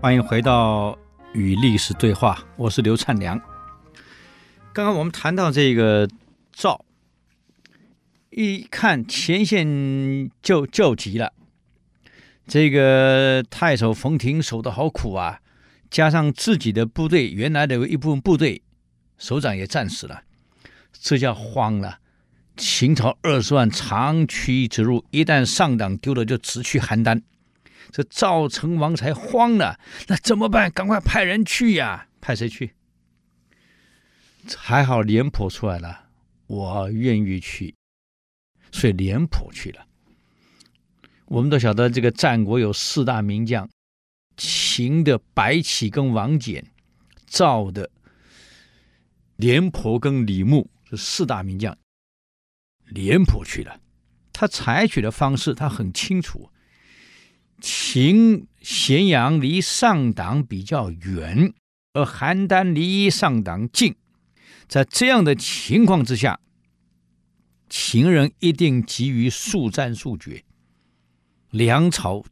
欢迎回到与历史对话，我是刘灿良。刚刚我们谈到这个赵，一看前线就就急了。这个太守冯亭守得好苦啊，加上自己的部队原来的一部分部队首长也战死了，这下慌了。秦朝二十万长驱直入，一旦上党丢了，就直去邯郸。这赵成王才慌了，那怎么办？赶快派人去呀！派谁去？还好廉颇出来了，我愿意去，所以廉颇去了。我们都晓得，这个战国有四大名将：秦的白起跟王翦，赵的廉颇跟李牧，是四大名将。廉颇去了，他采取的方式他很清楚。秦咸阳离上党比较远，而邯郸离上党近，在这样的情况之下，秦人一定急于速战速决，粮草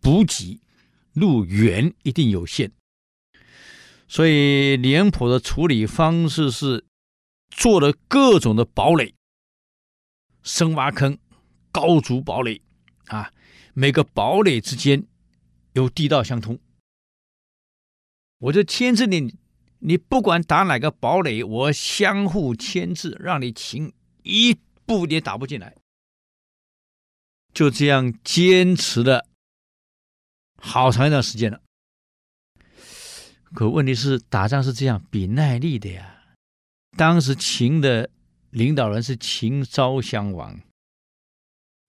补给路远一定有限，所以廉颇的处理方式是做了各种的堡垒，深挖坑，高筑堡垒啊。每个堡垒之间有地道相通，我就牵制你，你不管打哪个堡垒，我相互牵制，让你秦一步也打不进来。就这样坚持了好长一段时间了。可问题是，打仗是这样，比耐力的呀。当时秦的领导人是秦昭襄王。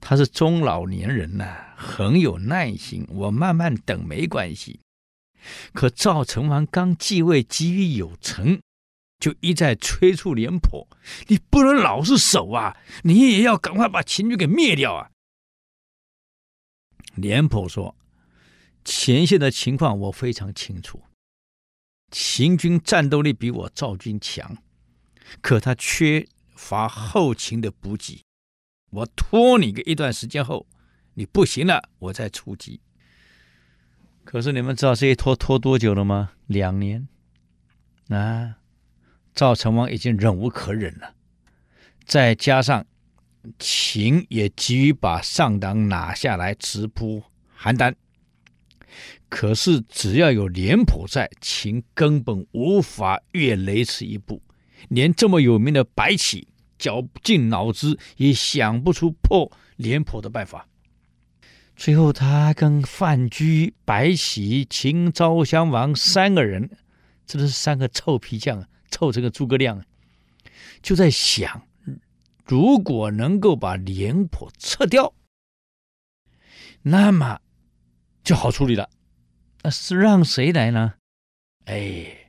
他是中老年人呐、很有耐心。我慢慢等没关系。可赵成王刚继位，急于有成，就一再催促廉颇：“你不能老是守啊，你也要赶快把秦军给灭掉啊！”廉颇说：“前线的情况我非常清楚，秦军战斗力比我赵军强，可他缺乏后勤的补给。”我拖你个一段时间后，你不行了，我再出击。可是你们知道这一拖拖多久了吗？两年。啊，赵成王已经忍无可忍了，再加上秦也急于把上党拿下来，直扑邯郸。可是只要有廉颇在，秦根本无法越雷池一步，连这么有名的白起。绞尽脑汁也想不出破廉颇的办法。最后，他跟范雎、白起、秦昭襄王三个人，这都是三个臭皮匠，凑成个诸葛亮，就在想：如果能够把廉颇撤掉，那么就好处理了。那是让谁来呢？哎。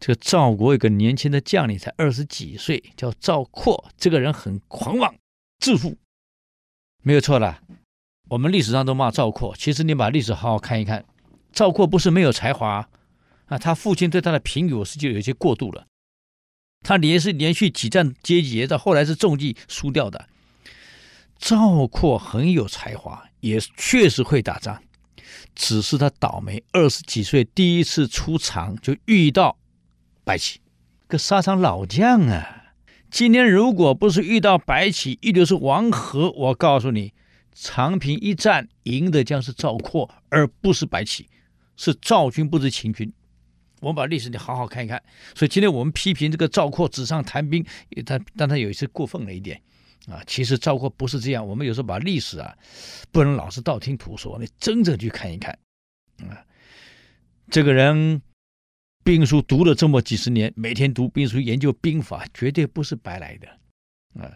这个赵国有个年轻的将领，才二十几岁，叫赵括。这个人很狂妄、自负，没有错啦。我们历史上都骂赵括，其实你把历史好好看一看，赵括不是没有才华啊。他父亲对他的评语是就有些过度了。他连是连续几战皆捷，到后来是中计输掉的。赵括很有才华，也确实会打仗，只是他倒霉，二十几岁第一次出场就遇到。白起，个沙场老将啊！今天如果不是遇到白起，一定是王和。我告诉你，长平一战赢的将是赵括，而不是白起，是赵军，不是秦军。我们把历史你好好看一看。所以今天我们批评这个赵括纸上谈兵，他但他有一些过分了一点啊。其实赵括不是这样。我们有时候把历史啊，不能老是道听途说，你真正去看一看啊，这个人。兵书读了这么几十年，每天读兵书研究兵法，绝对不是白来的。啊，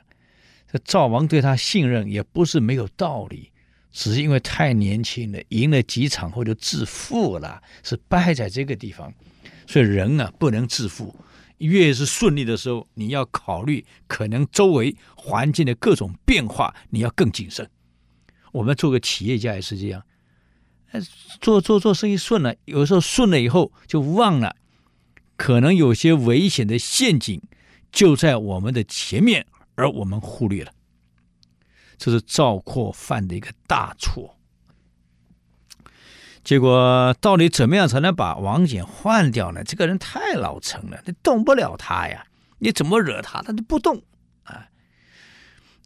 这赵王对他信任也不是没有道理，只是因为太年轻了，赢了几场后就自负了，是败在这个地方。所以人啊，不能自负，越是顺利的时候，你要考虑可能周围环境的各种变化，你要更谨慎。我们做个企业家也是这样。做做做生意顺了，有时候顺了以后就忘了，可能有些危险的陷阱就在我们的前面，而我们忽略了。这是赵括犯的一个大错。结果到底怎么样才能把王翦换掉呢？这个人太老成了，你动不了他呀！你怎么惹他，他就不动啊！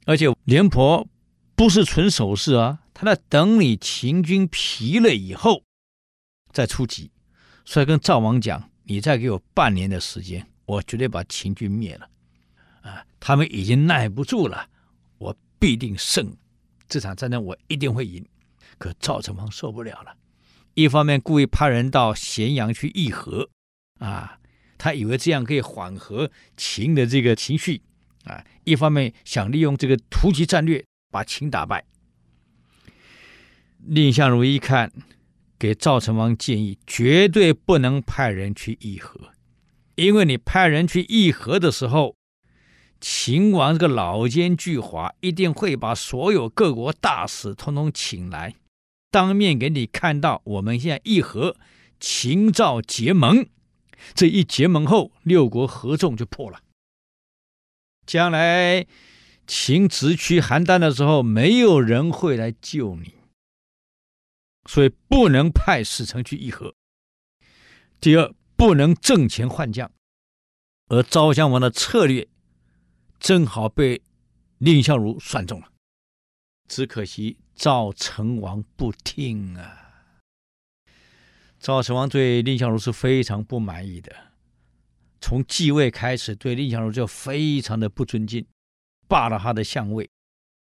而且廉颇不是纯守势啊，他在等你秦军疲了以后再出击，所以跟赵王讲：“你再给我半年的时间，我绝对把秦军灭了。”啊，他们已经耐不住了，我必定胜，这场战争我一定会赢。可赵成王受不了了。一方面故意派人到咸阳去议和，啊，他以为这样可以缓和秦的这个情绪，啊，一方面想利用这个突击战略把秦打败。蔺相如一看，给赵成王建议，绝对不能派人去议和，因为你派人去议和的时候，秦王这个老奸巨猾，一定会把所有各国大使通通请来。当面给你看到，我们现在议和，秦赵结盟，这一结盟后，六国合纵就破了。将来秦直趋邯郸的时候，没有人会来救你，所以不能派使臣去议和。第二，不能阵前换将，而赵襄王的策略正好被蔺相如算中了，只可惜。赵成王不听啊！赵成王对蔺相如是非常不满意的，从继位开始，对蔺相如就非常的不尊敬，罢了他的相位。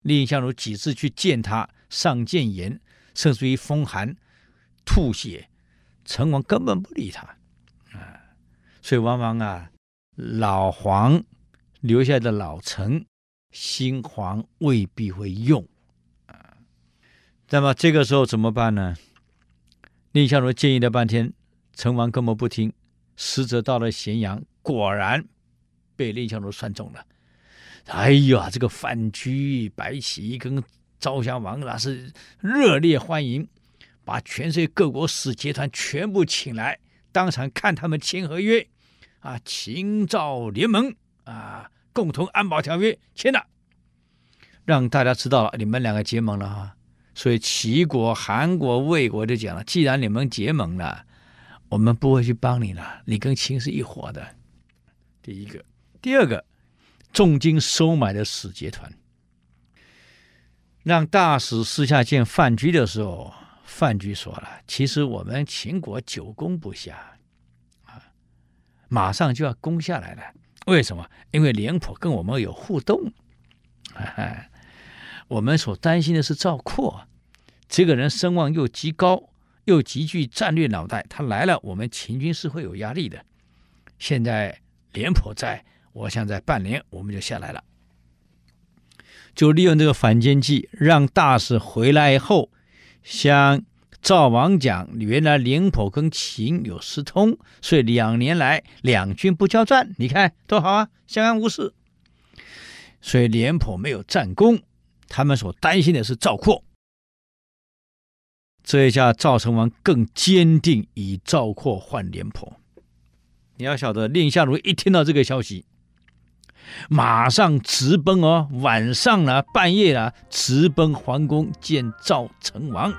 蔺相如几次去见他，上谏言，甚至于风寒、吐血，成王根本不理他啊！所以往往啊，老黄留下的老臣，新皇未必会用啊。那么这个时候怎么办呢？蔺相如建议了半天，成王根本不听。使者到了咸阳，果然被蔺相如算中了。哎呀，这个范雎、白起跟赵襄王那是热烈欢迎，把全世界各国使节团全部请来，当场看他们签合约。啊，秦赵联盟啊，共同安保条约签了，让大家知道了你们两个结盟了哈。所以齐国、韩国、魏国就讲了：既然你们结盟了，我们不会去帮你了。你跟秦是一伙的。第一个，第二个，重金收买的使节团，让大使私下见范雎的时候，范雎说了：“其实我们秦国久攻不下，啊，马上就要攻下来了。为什么？因为廉颇跟我们有互动。”我们所担心的是赵括，这个人声望又极高，又极具战略脑袋，他来了，我们秦军是会有压力的。现在廉颇在，我想在半年我们就下来了，就利用这个反间计，让大使回来以后向赵王讲，原来廉颇跟秦有私通，所以两年来两军不交战，你看多好啊，相安无事。所以廉颇没有战功。他们所担心的是赵括，这一下赵成王更坚定以赵括换廉颇。你要晓得，蔺相如一听到这个消息，马上直奔哦，晚上了，半夜了，直奔皇宫见赵成王。